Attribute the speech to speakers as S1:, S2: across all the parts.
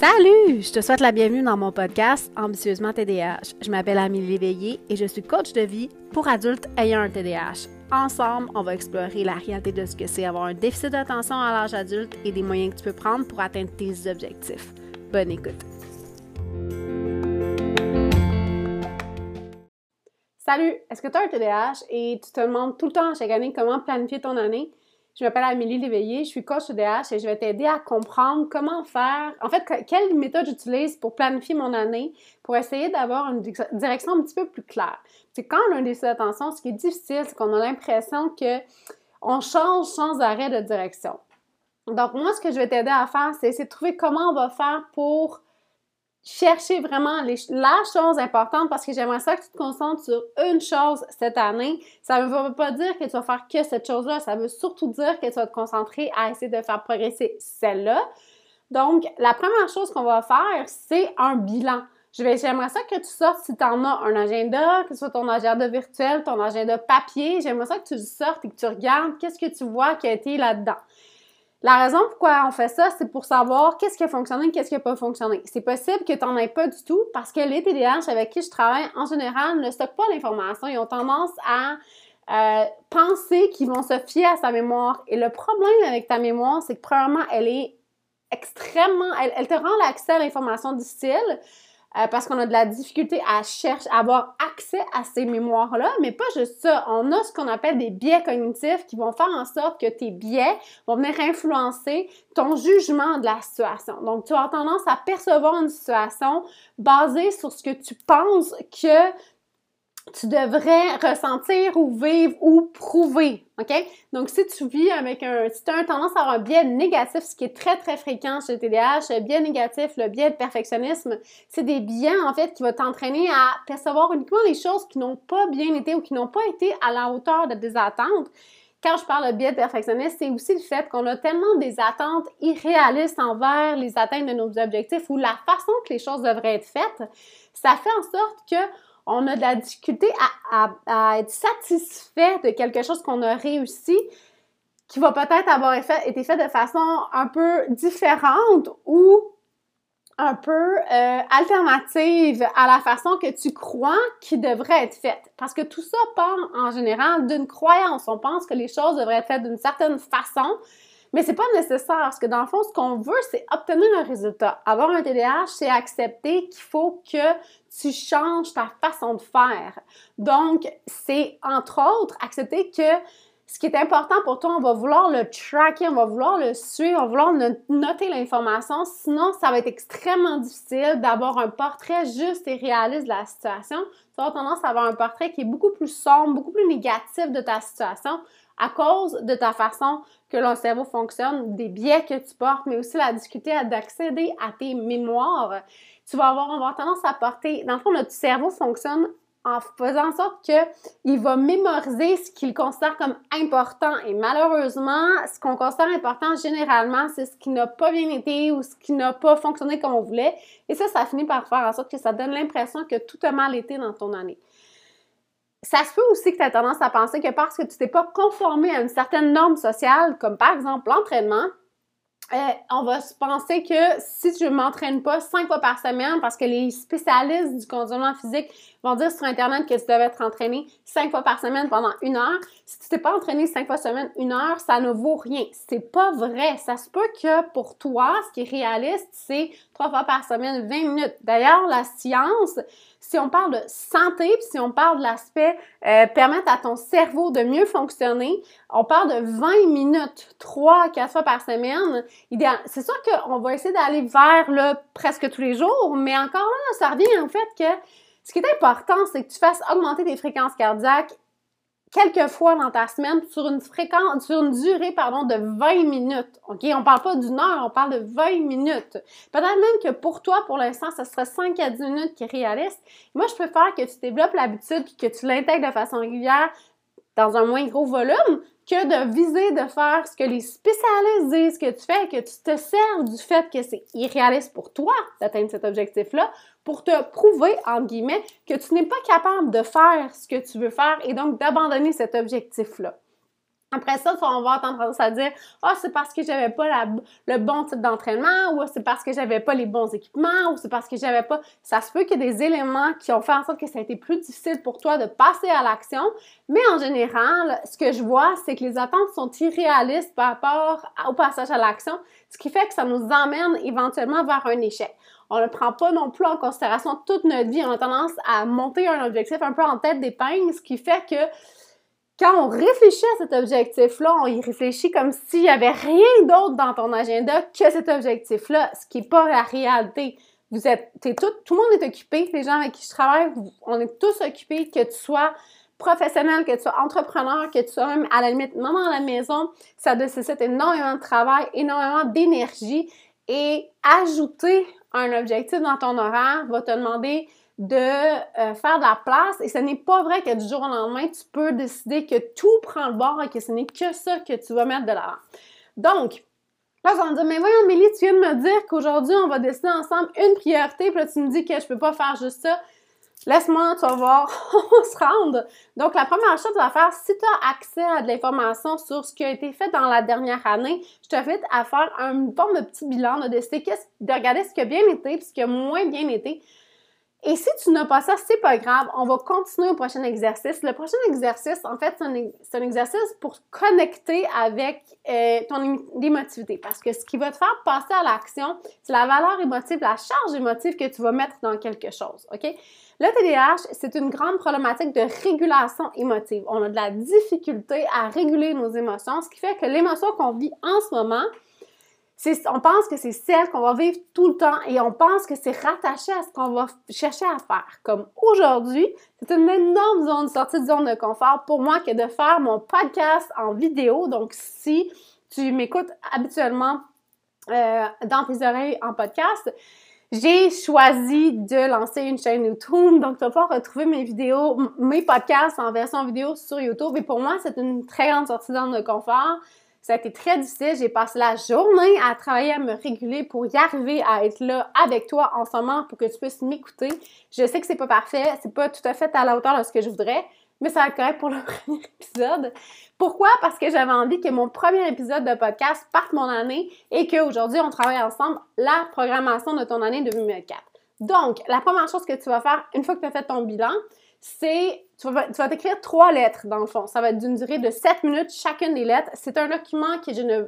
S1: Salut! Je te souhaite la bienvenue dans mon podcast Ambitieusement TDAH. Je m'appelle Amélie Léveillé et je suis coach de vie pour adultes ayant un TDAH. Ensemble, on va explorer la réalité de ce que c'est avoir un déficit d'attention à l'âge adulte et des moyens que tu peux prendre pour atteindre tes objectifs. Bonne écoute! Salut! Est-ce que tu as un TDAH et tu te demandes tout le temps chaque année comment planifier ton année? Je m'appelle Amélie Léveillé, je suis coach TDAH et je vais t'aider à comprendre comment faire, en fait, quelle méthode j'utilise pour planifier mon année, pour essayer d'avoir une direction un petit peu plus claire. C'est quand on a un déficit d'attention, ce qui est difficile, c'est qu'on a l'impression que on change sans arrêt de direction. Donc, moi, ce que je vais t'aider à faire, c'est de trouver comment on va faire pour chercher vraiment la chose importante parce que j'aimerais ça que tu te concentres sur une chose cette année. Ça ne veut pas dire que tu vas faire que cette chose-là. Ça veut surtout dire que tu vas te concentrer à essayer de faire progresser celle-là. Donc, la première chose qu'on va faire, c'est un bilan. J'aimerais ça que tu sortes si tu en as un agenda, que ce soit ton agenda virtuel, ton agenda papier. J'aimerais ça que tu sortes et que tu regardes qu'est-ce que tu vois qui a été là-dedans. La raison pourquoi on fait ça, c'est pour savoir qu'est-ce qui a fonctionné et qu'est-ce qui n'a pas fonctionné. C'est possible que tu n'en aies pas du tout parce que les TDAH avec qui je travaille, en général, ne stockent pas l'information. Ils ont tendance à euh, penser qu'ils vont se fier à sa mémoire. Et le problème avec ta mémoire, c'est que premièrement, elle est extrêmement... Elle te rend l'accès à l'information difficile. Euh, parce qu'on a de la difficulté à chercher, à avoir accès à ces mémoires-là, mais pas juste ça. On a ce qu'on appelle des biais cognitifs qui vont faire en sorte que tes biais vont venir influencer ton jugement de la situation. Donc, tu as tendance à percevoir une situation basée sur ce que tu penses que tu devrais ressentir ou vivre ou prouver, OK? Donc, si tu vis avec un... Si tu as tendance à avoir un biais négatif, ce qui est très, très fréquent chez le TDAH, le biais négatif, le biais de perfectionnisme, c'est des biais, en fait, qui vont t'entraîner à percevoir uniquement les choses qui n'ont pas bien été ou qui n'ont pas été à la hauteur de tes attentes. Quand je parle de biais de perfectionniste, c'est aussi le fait qu'on a tellement des attentes irréalistes envers les atteintes de nos objectifs ou la façon que les choses devraient être faites. Ça fait en sorte que on a de la difficulté à, être satisfait de quelque chose qu'on a réussi qui va peut-être avoir été fait de façon un peu différente ou un peu euh, alternative à la façon que tu crois qu'il devrait être faite. Parce que tout ça part en général d'une croyance. On pense que les choses devraient être faites d'une certaine façon, mais c'est pas nécessaire parce que dans le fond, ce qu'on veut, c'est obtenir un résultat. Avoir un TDAH, c'est accepter qu'il faut que tu changes ta façon de faire. Donc, c'est entre autres accepter que ce qui est important pour toi, on va vouloir le tracker, on va vouloir le suivre, on va vouloir noter l'information. Sinon, ça va être extrêmement difficile d'avoir un portrait juste et réaliste de la situation. Tu vas tendance à avoir un portrait qui est beaucoup plus sombre, beaucoup plus négatif de ta situation à cause de ta façon que le cerveau fonctionne, des biais que tu portes, mais aussi la difficulté d'accéder à tes mémoires. Tu vas avoir, avoir tendance à porter, dans le fond, notre cerveau fonctionne en faisant en sorte qu'il va mémoriser ce qu'il considère comme important. Et malheureusement, ce qu'on considère important généralement, c'est ce qui n'a pas bien été ou ce qui n'a pas fonctionné comme on voulait. Et ça, ça finit par faire en sorte que ça donne l'impression que tout a mal été dans ton année ça se peut aussi que tu as tendance à penser que parce que tu t'es pas conformé à une certaine norme sociale, comme par exemple l'entraînement, euh, on va se penser que si je m'entraîne pas cinq fois par semaine, parce que les spécialistes du conditionnement physique vont dire sur Internet que tu devais être entraîné cinq fois par semaine pendant une heure, si tu t'es pas entraîné cinq fois par semaine, une heure, ça ne vaut rien. C'est pas vrai. Ça se peut que pour toi, ce qui est réaliste, c'est trois fois par semaine, 20 minutes. D'ailleurs, la science, si on parle de santé, puis si on parle de l'aspect euh, permettre à ton cerveau de mieux fonctionner, on parle de 20 minutes, 3 quatre fois par semaine. C'est sûr qu'on va essayer d'aller vers là presque tous les jours, mais encore là, ça revient en fait que ce qui est important, c'est que tu fasses augmenter tes fréquences cardiaques quelques fois dans ta semaine sur une fréquence, sur une durée, pardon, de 20 minutes. OK? On parle pas d'une heure, on parle de 20 minutes. Peut-être même que pour toi, pour l'instant, ce serait 5 à 10 minutes qui est réaliste. Moi, je préfère que tu développes l'habitude puis que tu l'intègres de façon régulière dans un moins gros volume que de viser de faire ce que les spécialistes disent que tu fais, que tu te sers du fait que c'est irréaliste pour toi d'atteindre cet objectif-là pour te prouver, entre guillemets, que tu n'es pas capable de faire ce que tu veux faire et donc d'abandonner cet objectif-là. Après ça, on va avoir tendance à dire Ah, c'est parce que j'avais pas le bon type d'entraînement, ou c'est parce que j'avais pas les bons équipements, ou c'est parce que j'avais pas. Ça se peut qu'il y ait des éléments qui ont fait en sorte que ça a été plus difficile pour toi de passer à l'action. Mais en général, ce que je vois, c'est que les attentes sont irréalistes par rapport au passage à l'action, ce qui fait que ça nous emmène éventuellement vers un échec. On ne prend pas non plus en considération toute notre vie. On a tendance à monter un objectif un peu en tête d'épingle, ce qui fait que quand on réfléchit à cet objectif-là, on y réfléchit comme s'il n'y avait rien d'autre dans ton agenda que cet objectif-là, ce qui n'est pas la réalité. Vous êtes, tout, le monde est occupé, les gens avec qui je travaille, on est tous occupés, que tu sois professionnel, que tu sois entrepreneur, que tu sois même à la limite maman à la maison, ça nécessite énormément de travail, énormément d'énergie et ajouter un objectif dans ton horaire va te demander de euh, faire de la place et ce n'est pas vrai que du jour au lendemain, tu peux décider que tout prend le bord et que ce n'est que ça que tu vas mettre de l'avant. Donc, là, on me dire, mais voyons, Mélie, tu viens de me dire qu'aujourd'hui, on va décider ensemble une priorité, puis là, tu me dis que je peux pas faire juste ça. Laisse-moi, tu vas voir, on se rendre. Donc, la première chose que tu vas faire, si tu as accès à de l'information sur ce qui a été fait dans la dernière année, je t'invite à faire un forme de petit bilan, de décider, de regarder ce qui a bien été et ce qui a moins bien été. Et si tu n'as pas ça, c'est pas grave. On va continuer au prochain exercice. Le prochain exercice, en fait, c'est un, exercice pour connecter avec euh, ton émotivité. Parce que ce qui va te faire passer à l'action, c'est la valeur émotive, la charge émotive que tu vas mettre dans quelque chose. OK? Le TDAH, c'est une grande problématique de régulation émotive. On a de la difficulté à réguler nos émotions, ce qui fait que l'émotion qu'on vit en ce moment, on pense que c'est celle qu'on va vivre tout le temps et on pense que c'est rattaché à ce qu'on va chercher à faire. Comme aujourd'hui, c'est une énorme zone, sortie de zone de confort pour moi que de faire mon podcast en vidéo. Donc, si tu m'écoutes habituellement euh, dans tes oreilles en podcast, j'ai choisi de lancer une chaîne YouTube. Donc, tu vas pouvoir retrouver mes vidéos, mes podcasts en version vidéo sur YouTube. Et pour moi, c'est une très grande sortie de zone de confort. Ça a été très difficile. J'ai passé la journée à travailler, à me réguler pour y arriver à être là avec toi en ce moment pour que tu puisses m'écouter. Je sais que c'est pas parfait, c'est pas tout à fait à la hauteur de ce que je voudrais, mais ça va être correct pour le premier épisode. Pourquoi? Parce que j'avais envie que mon premier épisode de podcast parte mon année et qu'aujourd'hui, on travaille ensemble la programmation de ton année 2024. Donc, la première chose que tu vas faire une fois que tu as fait ton bilan, c'est tu vas, t'écrire trois lettres dans le fond. Ça va être d'une durée de 7 minutes chacune des lettres. C'est un document que je ne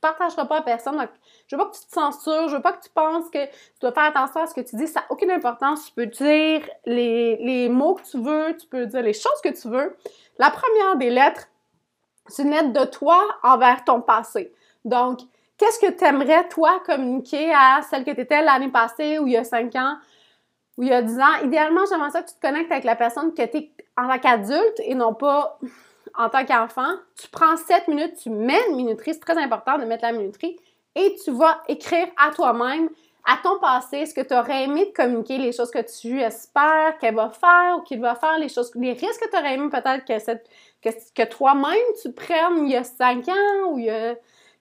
S1: partagerai pas à personne. Donc, je veux pas que tu te censures, je veux pas que tu penses que tu dois faire attention à ce que tu dis. Ça n'a aucune importance. Tu peux dire les, les mots que tu veux, tu peux dire les choses que tu veux. La première des lettres, c'est une lettre de toi envers ton passé. Donc, qu'est-ce que tu aimerais, toi, communiquer à celle que tu étais l'année passée ou il y a 5 ans? ou il y a 10 ans, idéalement, j'aimerais ça que tu te connectes avec la personne que tu es en tant qu'adulte et non pas en tant qu'enfant. Tu prends 7 minutes, tu mets une minuterie, c'est très important de mettre la minuterie, et tu vas écrire à toi-même, à ton passé, ce que tu aurais aimé de communiquer, les choses que tu espères qu'elle va faire ou qu'il va faire, les choses, les risques que tu aurais aimé peut-être que, que, que toi-même tu prennes il y a 5 ans ou il y a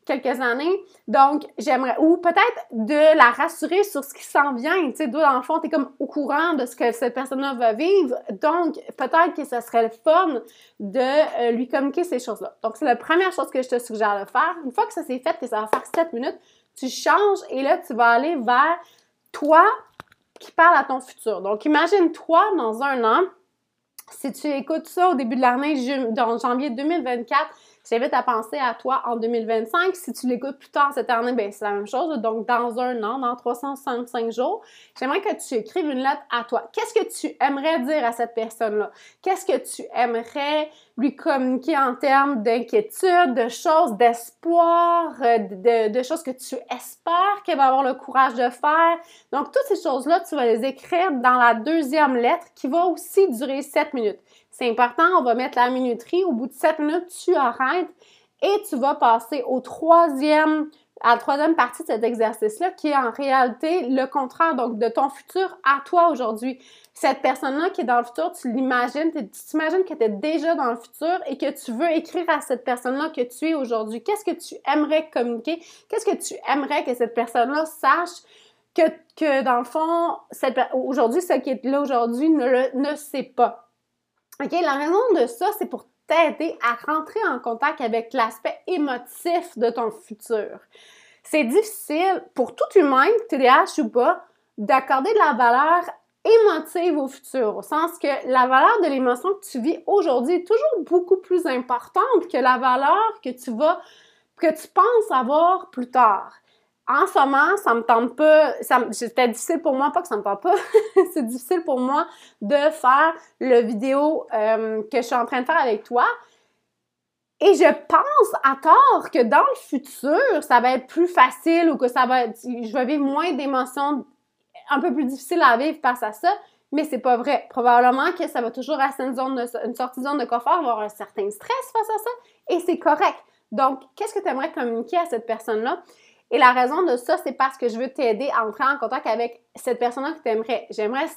S1: quelques années. Donc, j'aimerais, ou peut-être de la rassurer sur ce qui s'en vient. Tu sais, dans le fond, tu es comme au courant de ce que cette personne-là va vivre. Donc, peut-être que ce serait le fun de euh, lui communiquer ces choses-là. Donc, c'est la première chose que je te suggère de faire. Une fois que ça s'est fait, que ça va faire 7 minutes, tu changes et là, tu vas aller vers toi qui parle à ton futur. Donc, imagine-toi dans un an, si tu écoutes ça au début de l'année, dans janvier 2024, j'invite à penser à toi en 2025. Si tu l'écoutes plus tard cette année, ben c'est la même chose. Donc, dans un an, dans 365 jours, j'aimerais que tu écrives une lettre à toi. Qu'est-ce que tu aimerais dire à cette personne-là? Qu'est-ce que tu aimerais lui communiquer en termes d'inquiétude, de choses, d'espoir, euh, de, choses que tu espères qu'elle va avoir le courage de faire. Donc, toutes ces choses-là, tu vas les écrire dans la deuxième lettre qui va aussi durer 7 minutes. C'est important, on va mettre la minuterie. Au bout de 7 minutes, tu arrêtes et tu vas passer au troisième, à la troisième partie de cet exercice-là, qui est en réalité le contraire, donc de ton futur à toi aujourd'hui. Cette personne-là qui est dans le futur, tu l'imagines, tu t'imagines que tu es déjà dans le futur et que tu veux écrire à cette personne-là que tu es aujourd'hui. Qu'est-ce que tu aimerais communiquer? Qu'est-ce que tu aimerais que cette personne-là sache que, que dans le fond, aujourd'hui, ce qui est là aujourd'hui ne, ne sait pas? OK, la raison de ça, c'est pour t'aider à rentrer en contact avec l'aspect émotif de ton futur. C'est difficile pour tout humain, TDAH ou pas, d'accorder de la valeur émotive au futur, au sens que la valeur de l'émotion que tu vis aujourd'hui est toujours beaucoup plus importante que la valeur que tu vas, que tu penses avoir plus tard. En ce moment, ça me tente pas, c'était difficile pour moi, pas que ça me tente pas, c'est difficile pour moi de faire le vidéo euh, que je suis en train de faire avec toi. Et je pense à tort que dans le futur, ça va être plus facile ou que ça va être, je vais vivre moins d'émotions un peu plus difficile à vivre face à ça, mais c'est pas vrai. Probablement que ça va toujours rester une, une sortie de zone de confort, avoir un certain stress face à ça, et c'est correct. Donc, qu'est-ce que tu aimerais communiquer à cette personne-là? Et la raison de ça, c'est parce que je veux t'aider à entrer en contact avec cette personne-là que tu aimerais. J'aimerais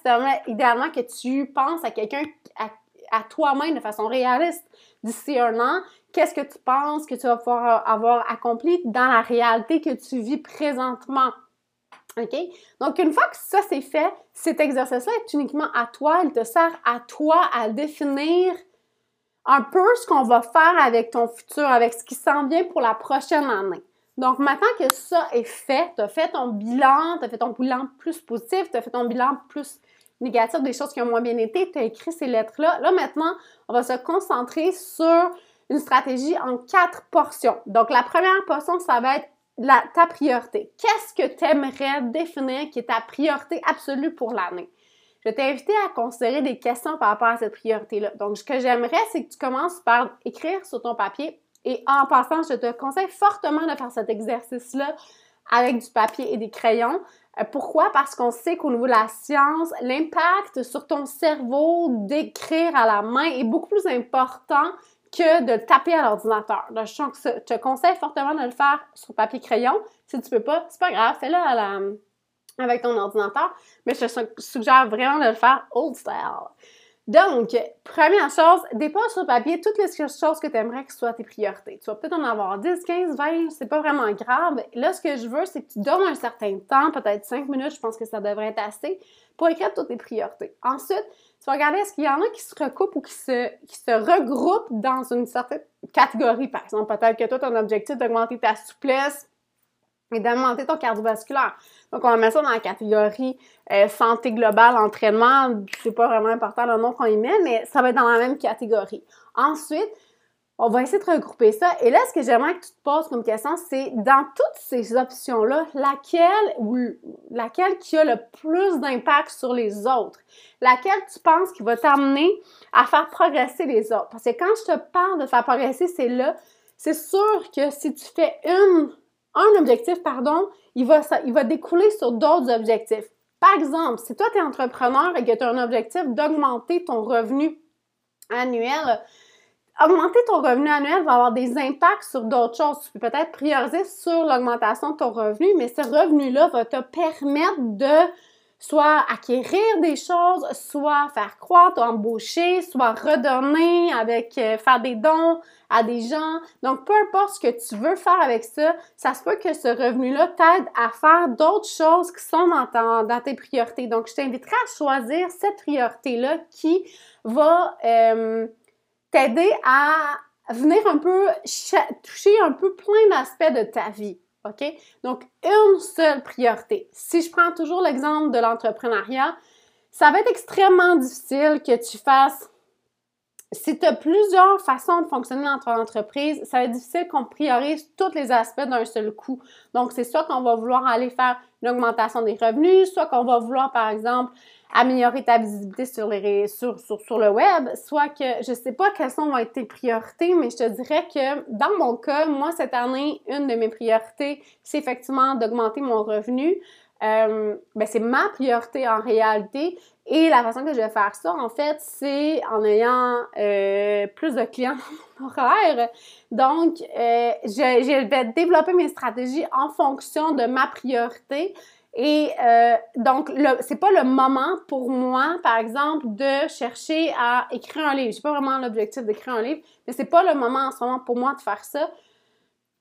S1: idéalement que tu penses à quelqu'un, à, à toi-même de façon réaliste d'ici un an. Qu'est-ce que tu penses que tu vas pouvoir avoir accompli dans la réalité que tu vis présentement? OK? Donc, une fois que ça c'est fait, cet exercice-là est uniquement à toi. Il te sert à toi à définir un peu ce qu'on va faire avec ton futur, avec ce qui s'en vient pour la prochaine année. Donc, maintenant que ça est fait, tu as fait ton bilan, tu as fait ton bilan plus positif, tu as fait ton bilan plus négatif des choses qui ont moins bien été, tu as écrit ces lettres-là. Là, maintenant, on va se concentrer sur une stratégie en quatre portions. Donc, la première portion, ça va être ta priorité. Qu'est-ce que tu aimerais définir qui est ta priorité absolue pour l'année? Je vais t'inviter à considérer des questions par rapport à cette priorité-là. Donc, ce que j'aimerais, c'est que tu commences par écrire sur ton papier et en passant, je te conseille fortement de faire cet exercice-là avec du papier et des crayons. Euh, pourquoi? Parce qu'on sait qu'au niveau de la science, l'impact sur ton cerveau d'écrire à la main est beaucoup plus important que de taper à l'ordinateur. je te conseille fortement de le faire sur papier crayon. Si tu peux pas, c'est pas grave, fais-le avec ton ordinateur, mais je te suggère vraiment de le faire old style. Donc, première chose, dépose sur papier toutes les choses que tu aimerais que soient tes priorités. Tu vas peut-être en avoir 10, 15, 20, c'est pas vraiment grave. Là, ce que je veux, c'est que tu donnes un certain temps, peut-être 5 minutes, je pense que ça devrait être assez, pour écrire toutes tes priorités. Ensuite, tu vas regarder est-ce qu'il y en a qui se recoupent ou qui se, qui se regroupent dans une certaine catégorie? Par exemple, peut-être que toi, ton objectif d'augmenter ta souplesse et d'augmenter ton cardiovasculaire. Donc, on mettre ça dans la catégorie euh, santé globale, entraînement. C'est pas vraiment important le nom qu'on y met, mais ça va être dans la même catégorie. Ensuite, on va essayer de regrouper ça. Et là, ce que j'aimerais que tu te poses comme question, c'est dans toutes ces options-là, laquelle laquelle qui a le plus d'impact sur les autres? Laquelle tu penses qui va t'amener à faire progresser les autres? Parce que quand je te parle de faire progresser, c'est là, c'est sûr que si tu fais une, un objectif, pardon, il va, il découler sur d'autres objectifs. Par exemple, si toi, tu es entrepreneur et que tu as un objectif d'augmenter ton revenu annuel, augmenter ton revenu annuel va avoir des impacts sur d'autres choses. Tu peux peut-être prioriser sur l'augmentation de ton revenu, mais ce revenu-là va te permettre de soit acquérir des choses, soit faire croître, embaucher, soit redonner avec euh, faire des dons à des gens. Donc, peu importe ce que tu veux faire avec ça, ça se peut que ce revenu-là t'aide à faire d'autres choses qui sont dans, tes priorités. Donc, je t'inviterai à choisir cette priorité-là qui va euh, t'aider à venir un peu toucher un peu plein d'aspects de ta vie. OK? Donc, une seule priorité. Si je prends toujours l'exemple de l'entrepreneuriat, ça va être extrêmement difficile que tu fasses. Si tu as plusieurs façons de fonctionner dans ton entreprise, ça va être difficile qu'on priorise tous les aspects d'un seul coup. Donc, c'est soit qu'on va vouloir aller faire une augmentation des revenus, soit qu'on va vouloir, par exemple, améliorer ta visibilité sur, le web, soit que je sais pas quelles sont vont être tes priorités, mais je te dirais que dans mon cas, moi, cette année, une de mes priorités, c'est effectivement d'augmenter mon revenu. Euh, ben c'est ma priorité en réalité. Et la façon que je vais faire ça, en fait, c'est en ayant euh, plus de clients horaires. Donc, euh, je, je vais développer mes stratégies en fonction de ma priorité. Et euh, donc, c'est pas le moment pour moi, par exemple, de chercher à écrire un livre. J'ai pas vraiment l'objectif d'écrire un livre, mais c'est pas le moment en ce moment pour moi de faire ça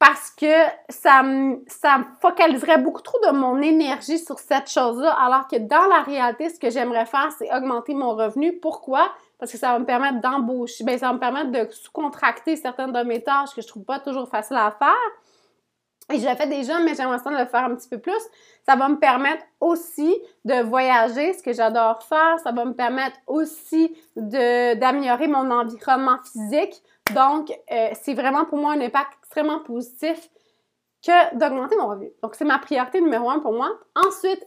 S1: parce que ça ça focaliserait beaucoup trop de mon énergie sur cette chose-là, alors que dans la réalité, ce que j'aimerais faire, c'est augmenter mon revenu. Pourquoi? parce que ça va me permettre d'embaucher, ben, ça va me permettre de sous-contracter certaines de mes tâches que je trouve pas toujours facile à faire. Et je l'ai fait déjà, mais j'aimerais ça le faire un petit peu plus. Ça va me permettre aussi de voyager, ce que j'adore faire. Ça va me permettre aussi d'améliorer mon environnement physique. Donc, euh, c'est vraiment pour moi un impact extrêmement positif que d'augmenter mon revenu. Donc, c'est ma priorité numéro un pour moi. Ensuite,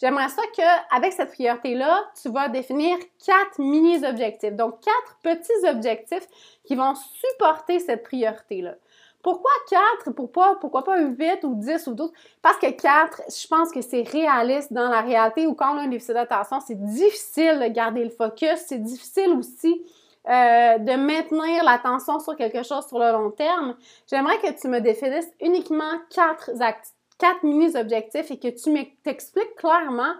S1: j'aimerais ça qu'avec cette priorité-là, tu vas définir quatre mini-objectifs. Donc, quatre petits objectifs qui vont supporter cette priorité-là. Pourquoi 4? Pourquoi, pourquoi pas 8 ou 10 ou 12? Parce que 4, je pense que c'est réaliste dans la réalité ou quand on a un déficit d'attention, c'est difficile de garder le focus, c'est difficile aussi euh, de maintenir l'attention sur quelque chose sur le long terme. J'aimerais que tu me définisses uniquement 4 quatre mini-objectifs et que tu m'expliques clairement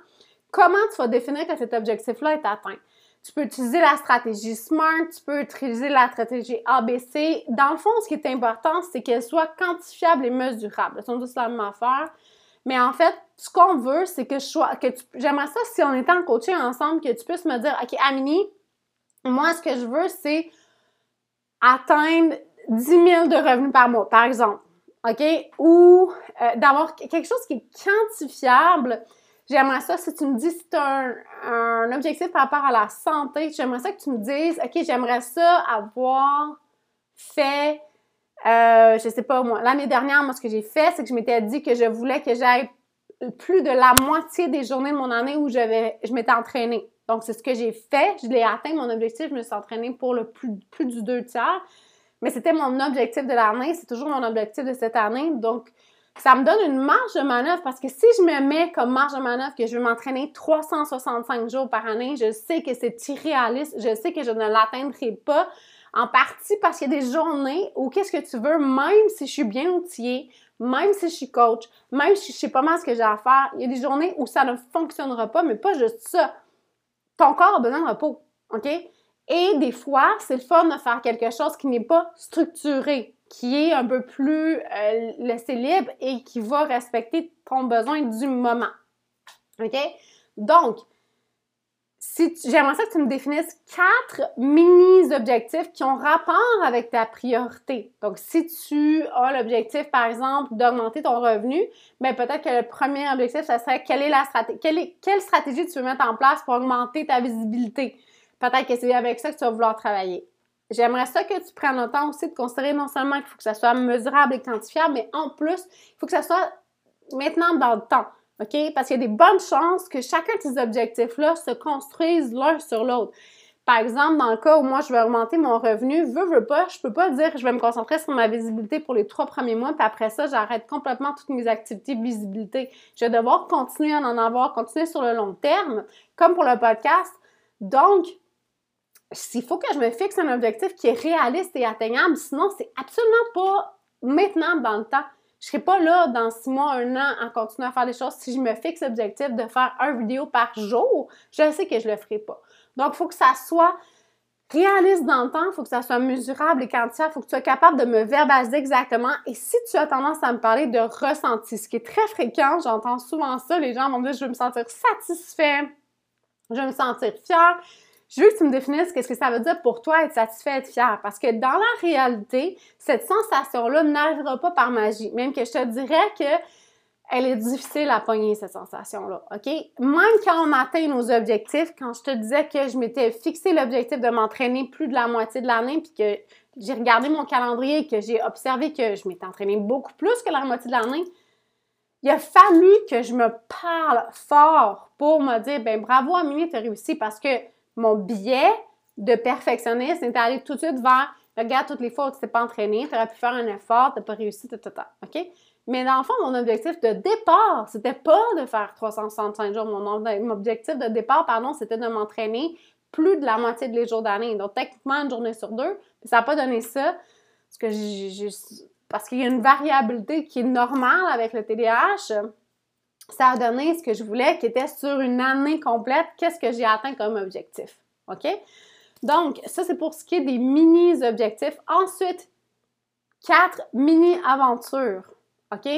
S1: comment tu vas définir que cet objectif-là est atteint. Tu peux utiliser la stratégie SMART, tu peux utiliser la stratégie ABC. Dans le fond, ce qui est important, c'est qu'elle soit quantifiable et mesurable. Ce sont tous la même affaire. Mais en fait, ce qu'on veut, c'est que je sois, que j'aimerais ça si on était en coaching ensemble, que tu puisses me dire, OK, Amini, moi, ce que je veux, c'est atteindre 10 000 de revenus par mois, par exemple. OK? Ou euh, d'avoir quelque chose qui est quantifiable J'aimerais ça, si tu me dis si tu as un, objectif par rapport à la santé, j'aimerais ça que tu me dises, OK, j'aimerais ça avoir fait, euh, je sais pas moi, l'année dernière, moi, ce que j'ai fait, c'est que je m'étais dit que je voulais que j'aille plus de la moitié des journées de mon année où je m'étais entraînée. Donc, c'est ce que j'ai fait. Je l'ai atteint, mon objectif. Je me suis entraînée pour le plus, plus du deux tiers. Mais c'était mon objectif de l'année. C'est toujours mon objectif de cette année. Donc, ça me donne une marge de manœuvre parce que si je me mets comme marge de manœuvre que je veux m'entraîner 365 jours par année, je sais que c'est irréaliste, je sais que je ne l'atteindrai pas. En partie parce qu'il y a des journées où qu'est-ce que tu veux, même si je suis bien outillée, même si je suis coach, même si je sais pas mal ce que j'ai à faire, il y a des journées où ça ne fonctionnera pas, mais pas juste ça. Ton corps a besoin de repos, OK? Et des fois, c'est le fun de faire quelque chose qui n'est pas structuré qui est un peu plus euh, laissé libre et qui va respecter ton besoin du moment. OK? Donc, j'aimerais ça que tu me définisses quatre mini-objectifs qui ont rapport avec ta priorité. Donc, si tu as l'objectif, par exemple, d'augmenter ton revenu, mais ben, peut-être que le premier objectif, ça serait quelle est la stratégie, quelle, quelle stratégie tu veux mettre en place pour augmenter ta visibilité? Peut-être que c'est avec ça que tu vas vouloir travailler. J'aimerais ça que tu prennes le temps aussi de considérer non seulement qu'il faut que ça soit mesurable et quantifiable, mais en plus, il faut que ça soit maintenant dans le temps. OK? Parce qu'il y a des bonnes chances que chacun de ces objectifs-là se construisent l'un sur l'autre. Par exemple, dans le cas où moi, je veux augmenter mon revenu, veux, veux pas, je peux pas dire que je vais me concentrer sur ma visibilité pour les trois premiers mois, puis après ça, j'arrête complètement toutes mes activités de visibilité. Je vais devoir continuer à en avoir, continuer sur le long terme, comme pour le podcast. Donc, il faut que je me fixe un objectif qui est réaliste et atteignable, sinon c'est absolument pas maintenant dans le temps. Je serai pas là dans six mois, un an à continuer à faire des choses. Si je me fixe l'objectif de faire un vidéo par jour, je sais que je le ferai pas. Donc, il faut que ça soit réaliste dans le temps, il faut que ça soit mesurable et quantifiable, il faut que tu sois capable de me verbaliser exactement. Et si tu as tendance à me parler de ressenti, ce qui est très fréquent, j'entends souvent ça, les gens vont me dire je veux me sentir satisfait, je veux me sentir fier, je veux que tu me définisses qu'est-ce que ça veut dire pour toi être satisfait, être fier. Parce que dans la réalité, cette sensation-là n'arrivera pas par magie. Même que je te dirais que elle est difficile à pogner, cette sensation-là, OK? Même quand on atteint nos objectifs, quand je te disais que je m'étais fixé l'objectif de m'entraîner plus de la moitié de l'année, puis que j'ai regardé mon calendrier et que j'ai observé que je m'étais entraînée beaucoup plus que la moitié de l'année, il a fallu que je me parle fort pour me dire, ben bravo Amélie, tu as réussi parce que mon biais de perfectionniste est allé tout de suite vers regarde toutes les fois où tu t'es pas entraîné, tu aurais pu faire un effort, tu n'as pas réussi, tout, OK? Mais dans le fond, mon objectif de départ, c'était pas de faire 365 jours. Mon, objectif de départ, pardon, c'était de m'entraîner plus de la moitié des jours d'année. Donc, techniquement, une journée sur deux. Ça n'a pas donné ça. Parce parce qu'il y a une variabilité qui est normale avec le TDAH ça a donné ce que je voulais, qui était sur une année complète, qu'est-ce que j'ai atteint comme objectif. OK? Donc, ça, c'est pour ce qui est des mini-objectifs. Ensuite, quatre mini-aventures. OK?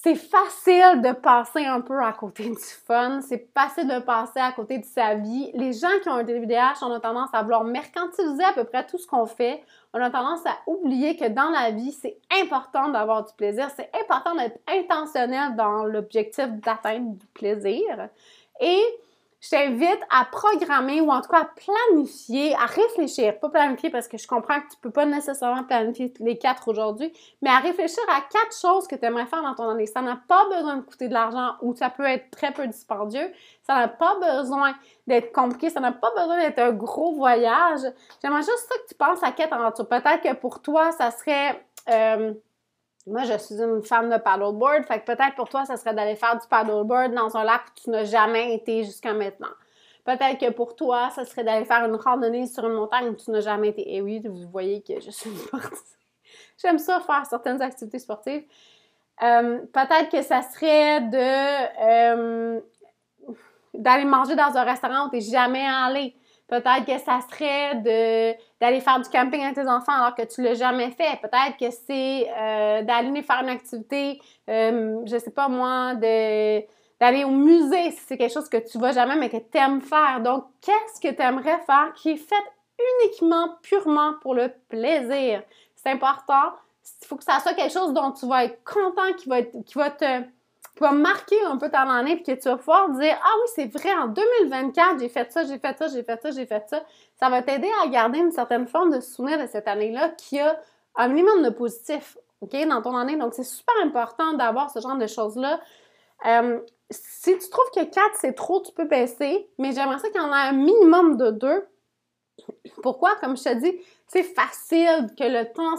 S1: C'est facile de passer un peu à côté du fun, c'est facile de passer à côté de sa vie. Les gens qui ont un TDAH, on a tendance à vouloir mercantiliser à peu près tout ce qu'on fait. On a tendance à oublier que dans la vie, c'est important d'avoir du plaisir, c'est important d'être intentionnel dans l'objectif d'atteindre du plaisir. Et je t'invite à programmer ou en tout cas à planifier, à réfléchir, pas planifier parce que je comprends que tu peux pas nécessairement planifier les quatre aujourd'hui, mais à réfléchir à quatre choses que tu aimerais faire dans ton année. Ça n'a pas besoin de coûter de l'argent ou ça peut être très peu dispendieux. Ça n'a pas besoin d'être compliqué. Ça n'a pas besoin d'être un gros voyage. J'aimerais juste ça que tu penses à quatre aventures. Peut-être que pour toi, ça serait... Euh, moi, je suis une fan de paddleboard, fait que peut-être pour toi, ça serait d'aller faire du paddleboard dans un lac où tu n'as jamais été jusqu'à maintenant. Peut-être que pour toi, ça serait d'aller faire une randonnée sur une montagne où tu n'as jamais été. Et oui, vous voyez que je suis une J'aime ça faire certaines activités sportives. Euh, peut-être que ça serait de euh, d'aller manger dans un restaurant où tu n'es jamais allé. Peut-être que ça serait de d'aller faire du camping avec tes enfants alors que tu l'as jamais fait. Peut-être que c'est euh, d'aller faire une activité, euh, je sais pas moi, de d'aller au musée si c'est quelque chose que tu vas jamais mais que tu aimes faire. Donc, qu'est-ce que tu aimerais faire qui est fait uniquement, purement pour le plaisir? C'est important. Il faut que ça soit quelque chose dont tu vas être content, qui va, être, qui va te qui va marquer un peu ton année, puis que tu vas pouvoir dire Ah oui, c'est vrai, en 2024, j'ai fait ça, j'ai fait ça, j'ai fait ça, j'ai fait ça. Ça va t'aider à garder une certaine forme de souvenir de cette année-là qui a un minimum de positif, OK, dans ton année. Donc, c'est super important d'avoir ce genre de choses-là. Euh, si tu trouves que 4, c'est trop, tu peux baisser, mais j'aimerais ça qu'il y en ait un minimum de 2. Pourquoi? Comme je te dis, c'est facile que le temps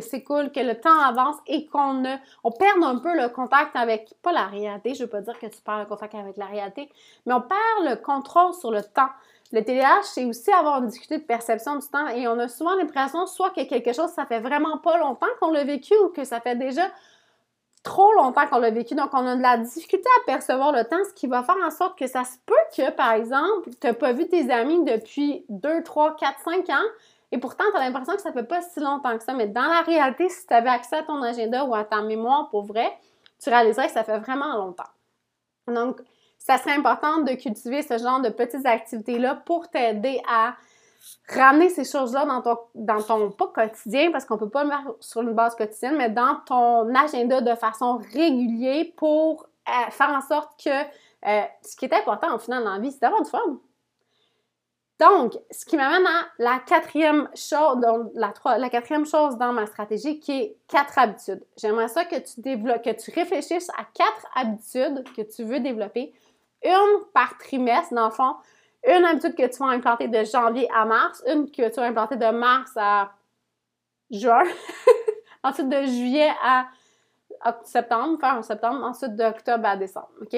S1: s'écoule, que le temps avance et qu'on ne, on perde un peu le contact avec, pas la réalité, je veux pas dire que tu perds le contact avec la réalité, mais on perd le contrôle sur le temps. Le TDAH, c'est aussi avoir une difficulté de perception du temps et on a souvent l'impression soit que quelque chose, ça fait vraiment pas longtemps qu'on l'a vécu ou que ça fait déjà trop longtemps qu'on l'a vécu, donc on a de la difficulté à percevoir le temps, ce qui va faire en sorte que ça se peut que, par exemple, tu n'as pas vu tes amis depuis 2, 3, 4, 5 ans, et pourtant, tu as l'impression que ça fait pas si longtemps que ça. Mais dans la réalité, si tu avais accès à ton agenda ou à ta mémoire pour vrai, tu réaliserais que ça fait vraiment longtemps. Donc, ça serait important de cultiver ce genre de petites activités-là pour t'aider à ramener ces choses-là dans ton, dans ton, pas quotidien, parce qu'on peut pas le mettre sur une base quotidienne, mais dans ton agenda de façon régulière pour euh, faire en sorte que euh, ce qui est important au final dans la vie, c'est d'avoir du fun. Donc, ce qui m'amène à la quatrième chose, donc la, la quatrième chose dans ma stratégie qui est quatre habitudes. J'aimerais ça que tu développes, que tu réfléchisses à quatre habitudes que tu veux développer, une par trimestre, dans le fond, une habitude que tu vas implanter de janvier à mars, une que tu vas implanter de mars à juin, ensuite de juillet à septembre, faire en septembre, ensuite d'octobre à décembre, OK?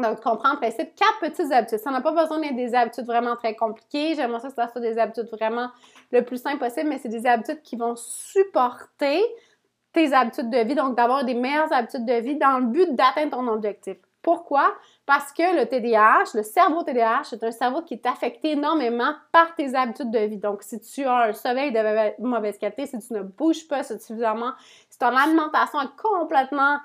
S1: Donc, comprends en principe quatre petites habitudes. Ça n'a pas besoin d'être des habitudes vraiment très compliquées. J'aimerais ça que ça soit des habitudes vraiment le plus simple possible, mais c'est des habitudes qui vont supporter tes habitudes de vie, donc d'avoir des meilleures habitudes de vie dans le but d'atteindre ton objectif. Pourquoi? Parce que le TDAH, le cerveau TDAH, c'est un cerveau qui est affecté énormément par tes habitudes de vie. Donc, si tu as un sommeil de mauvaise qualité, si tu ne bouges pas suffisamment, si ton alimentation est complètement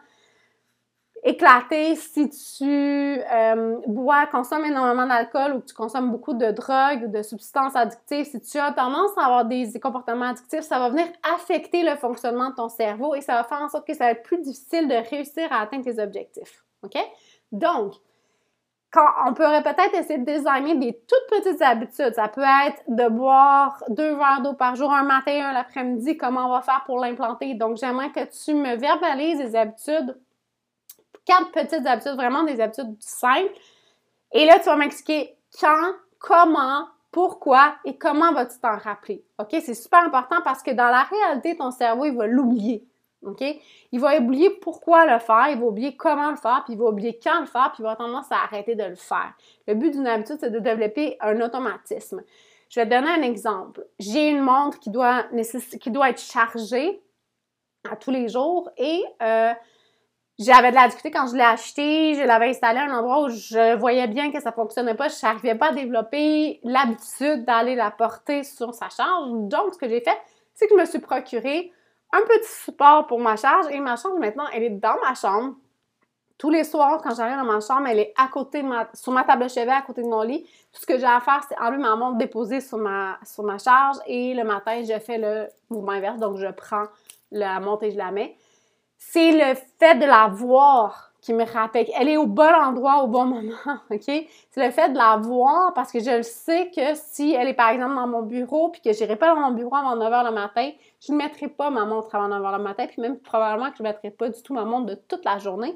S1: éclaté si tu euh, bois, consommes énormément d'alcool ou que tu consommes beaucoup de drogues ou de substances addictives, si tu as tendance à avoir des, comportements addictifs, ça va venir affecter le fonctionnement de ton cerveau et ça va faire en sorte que ça va être plus difficile de réussir à atteindre tes objectifs. OK? Donc, quand on pourrait peut-être essayer de designer des toutes petites habitudes. Ça peut être de boire deux verres d'eau par jour, un matin, un après-midi. Comment on va faire pour l'implanter? Donc, j'aimerais que tu me verbalises des habitudes quatre petites habitudes, vraiment des habitudes simples. Et là, tu vas m'expliquer quand, comment, pourquoi et comment vas-tu t'en rappeler. OK? C'est super important parce que dans la réalité, ton cerveau, il va l'oublier. OK? Il va oublier pourquoi le faire, il va oublier comment le faire, puis il va oublier quand le faire, puis il va avoir tendance à arrêter de le faire. Le but d'une habitude, c'est de développer un automatisme. Je vais te donner un exemple. J'ai une montre qui doit, qui doit être chargée à tous les jours et euh, j'avais de la difficulté quand je l'ai acheté, je l'avais installé à un endroit où je voyais bien que ça fonctionnait pas, je n'arrivais pas à développer l'habitude d'aller la porter sur sa charge. Donc, ce que j'ai fait, c'est que je me suis procuré un petit support pour ma charge et ma charge maintenant, elle est dans ma chambre. Tous les soirs, quand j'arrive dans ma chambre, elle est à côté de ma, sur ma table de chevet, à côté de mon lit. Tout ce que j'ai à faire, c'est enlever ma montre, déposer ma, sur ma charge et le matin, je fais le mouvement inverse. Donc, je prends la montre et je la mets. C'est le fait de la voir qui me rappelle qu'elle est au bon endroit au bon moment, OK? C'est le fait de la voir parce que je le sais que si elle est par exemple dans mon bureau puis que j'irai pas dans mon bureau avant 9h le matin, je ne mettrai pas ma montre avant 9h le matin puis même probablement que je ne mettrai pas du tout ma montre de toute la journée.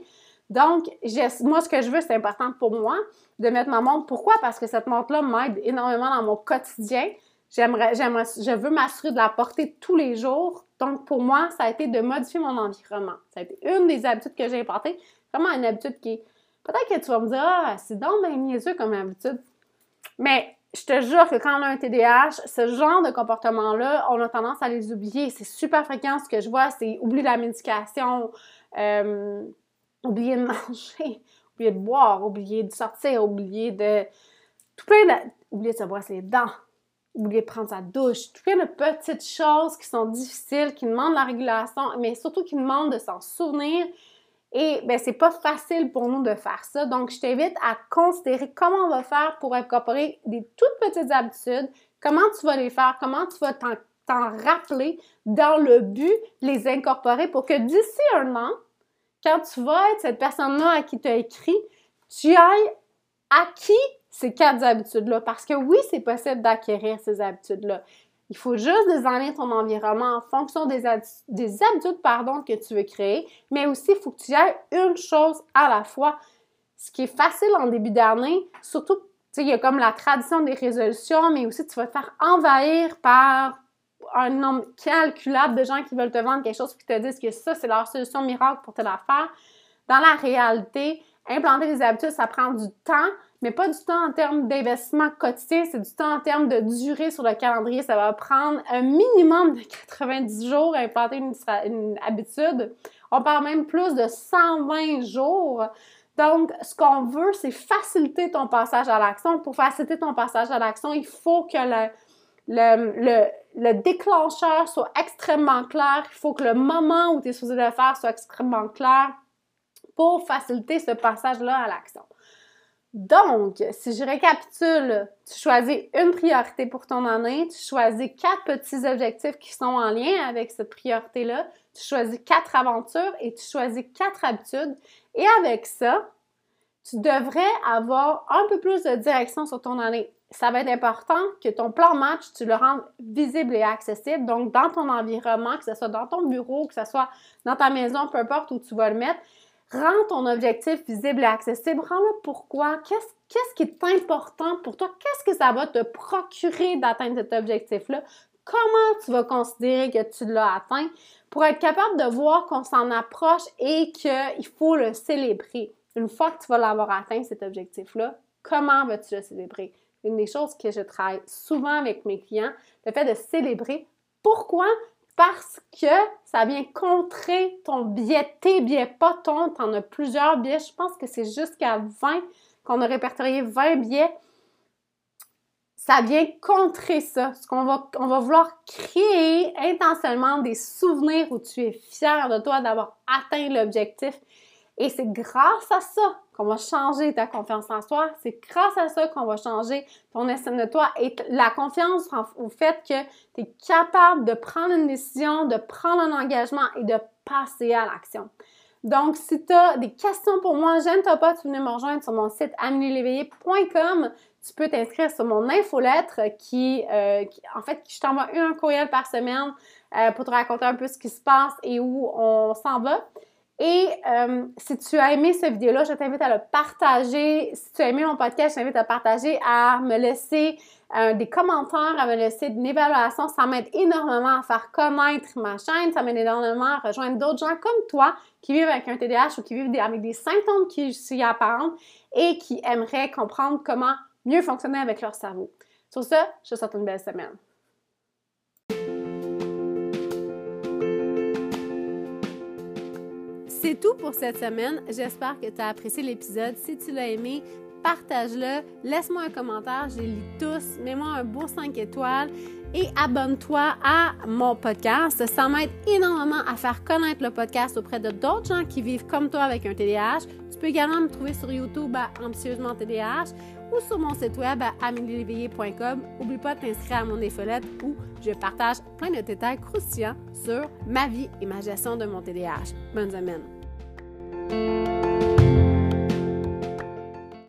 S1: Donc, moi, ce que je veux, c'est important pour moi de mettre ma montre. Pourquoi? Parce que cette montre-là m'aide énormément dans mon quotidien. J'aimerais, je veux m'assurer de la porter tous les jours. Donc, pour moi, ça a été de modifier mon environnement. Ça a été une des habitudes que j'ai importées vraiment une habitude qui est. Peut-être que tu vas me dire, ah, c'est donc bien niaiseux comme habitude. Mais je te jure que quand on a un TDAH, ce genre de comportement-là, on a tendance à les oublier. C'est super fréquent. Ce que je vois, c'est oublier la médication, euh, oublier de manger, oublier de boire, oublier de sortir, oublier de. Tout plein de. Oublier de se brosser les dents, oublier de prendre sa douche, tout plein de petites choses qui sont difficiles, qui demandent la régulation, mais surtout qui demandent de s'en souvenir et ben, c'est pas facile pour nous de faire ça. Donc, je t'invite à considérer comment on va faire pour incorporer des toutes petites habitudes, comment tu vas les faire, comment tu vas t'en rappeler dans le but de les incorporer pour que d'ici un an, quand tu vas être cette personne-là à qui tu as écrit, tu ailles acquis ces quatre habitudes-là. Parce que oui, c'est possible d'acquérir ces habitudes-là. Il faut juste désigner ton environnement en fonction des, des habitudes pardon, que tu veux créer, mais aussi il faut que tu ailles une chose à la fois. Ce qui est facile en début d'année, surtout, il y a comme la tradition des résolutions, mais aussi tu vas te faire envahir par un nombre calculable de gens qui veulent te vendre quelque chose qui te disent que ça, c'est leur solution miracle pour te la faire. Dans la réalité, implanter des habitudes, ça prend du temps, mais pas du temps en termes d'investissement quotidien, c'est du temps en termes de durée sur le calendrier. Ça va prendre un minimum de 90 jours à implanter une, habitude. On parle même plus de 120 jours. Donc, ce qu'on veut, c'est faciliter ton passage à l'action. Pour faciliter ton passage à l'action, il faut que le, le, le, déclencheur soit extrêmement clair. Il faut que le moment où tu es supposé le faire soit extrêmement clair pour faciliter ce passage-là à l'action. Donc, si je récapitule, tu choisis une priorité pour ton année, tu choisis quatre petits objectifs qui sont en lien avec cette priorité-là, tu choisis quatre aventures et tu choisis quatre habitudes. Et avec ça, tu devrais avoir un peu plus de direction sur ton année. Ça va être important que ton plan match, tu le rendes visible et accessible. Donc, dans ton environnement, que ce soit dans ton bureau, que ce soit dans ta maison, peu importe où tu vas le mettre, Rends ton objectif visible et accessible. Rends-le pourquoi. Qu'est-ce qui est important pour toi? Qu'est-ce que ça va te procurer d'atteindre cet objectif-là? Comment tu vas considérer que tu l'as atteint? Pour être capable de voir qu'on s'en approche et qu'il faut le célébrer. Une fois que tu vas l'avoir atteint, cet objectif-là, comment vas-tu le célébrer? Une des choses que je travaille souvent avec mes clients, le fait de célébrer. Pourquoi? Parce que ça vient contrer ton biais, tes biais, pas ton, tu en as plusieurs biais. Je pense que c'est jusqu'à 20 qu'on a répertorié 20 biais. Ça vient contrer ça. Ce qu'on va, on va vouloir créer intentionnellement des souvenirs où tu es fier de toi d'avoir atteint l'objectif. Et c'est grâce à ça qu'on va changer ta confiance en soi. C'est grâce à ça qu'on va changer ton estime de toi et la confiance au fait que tu es capable de prendre une décision, de prendre un engagement et de passer à l'action. Donc, si tu as des questions pour moi, j'aime toi pas, tu venais me rejoindre sur mon site amélieléveillé.com. Tu peux t'inscrire sur mon infolettre qui, euh, qui en fait, je t'envoie un courriel par semaine euh, pour te raconter un peu ce qui se passe et où on s'en va. Et euh, si tu as aimé cette vidéo-là, je t'invite à le partager. Si tu as aimé mon podcast, je t'invite à partager, à me laisser euh, des commentaires, à me laisser une évaluation. Ça m'aide énormément à faire connaître ma chaîne. Ça m'aide énormément à rejoindre d'autres gens comme toi qui vivent avec un TDAH ou qui vivent avec des symptômes qui s'y apparentent et qui aimeraient comprendre comment mieux fonctionner avec leur cerveau. Sur ce, je te souhaite une belle semaine. C'est tout pour cette semaine. J'espère que tu as apprécié l'épisode. Si tu l'as aimé, partage-le, laisse-moi un commentaire, je les lis tous, mets-moi un beau 5 étoiles et abonne-toi à mon podcast. Ça m'aide énormément à faire connaître le podcast auprès de d'autres gens qui vivent comme toi avec un TDAH. Tu peux également me trouver sur YouTube à Ambitieusement TDAH ou sur mon site web à amélieléveillé.com. N'oublie pas de t'inscrire à mon infolette où je partage plein de détails croustillants sur ma vie et ma gestion de mon TDAH. Bonne semaine! Thank you.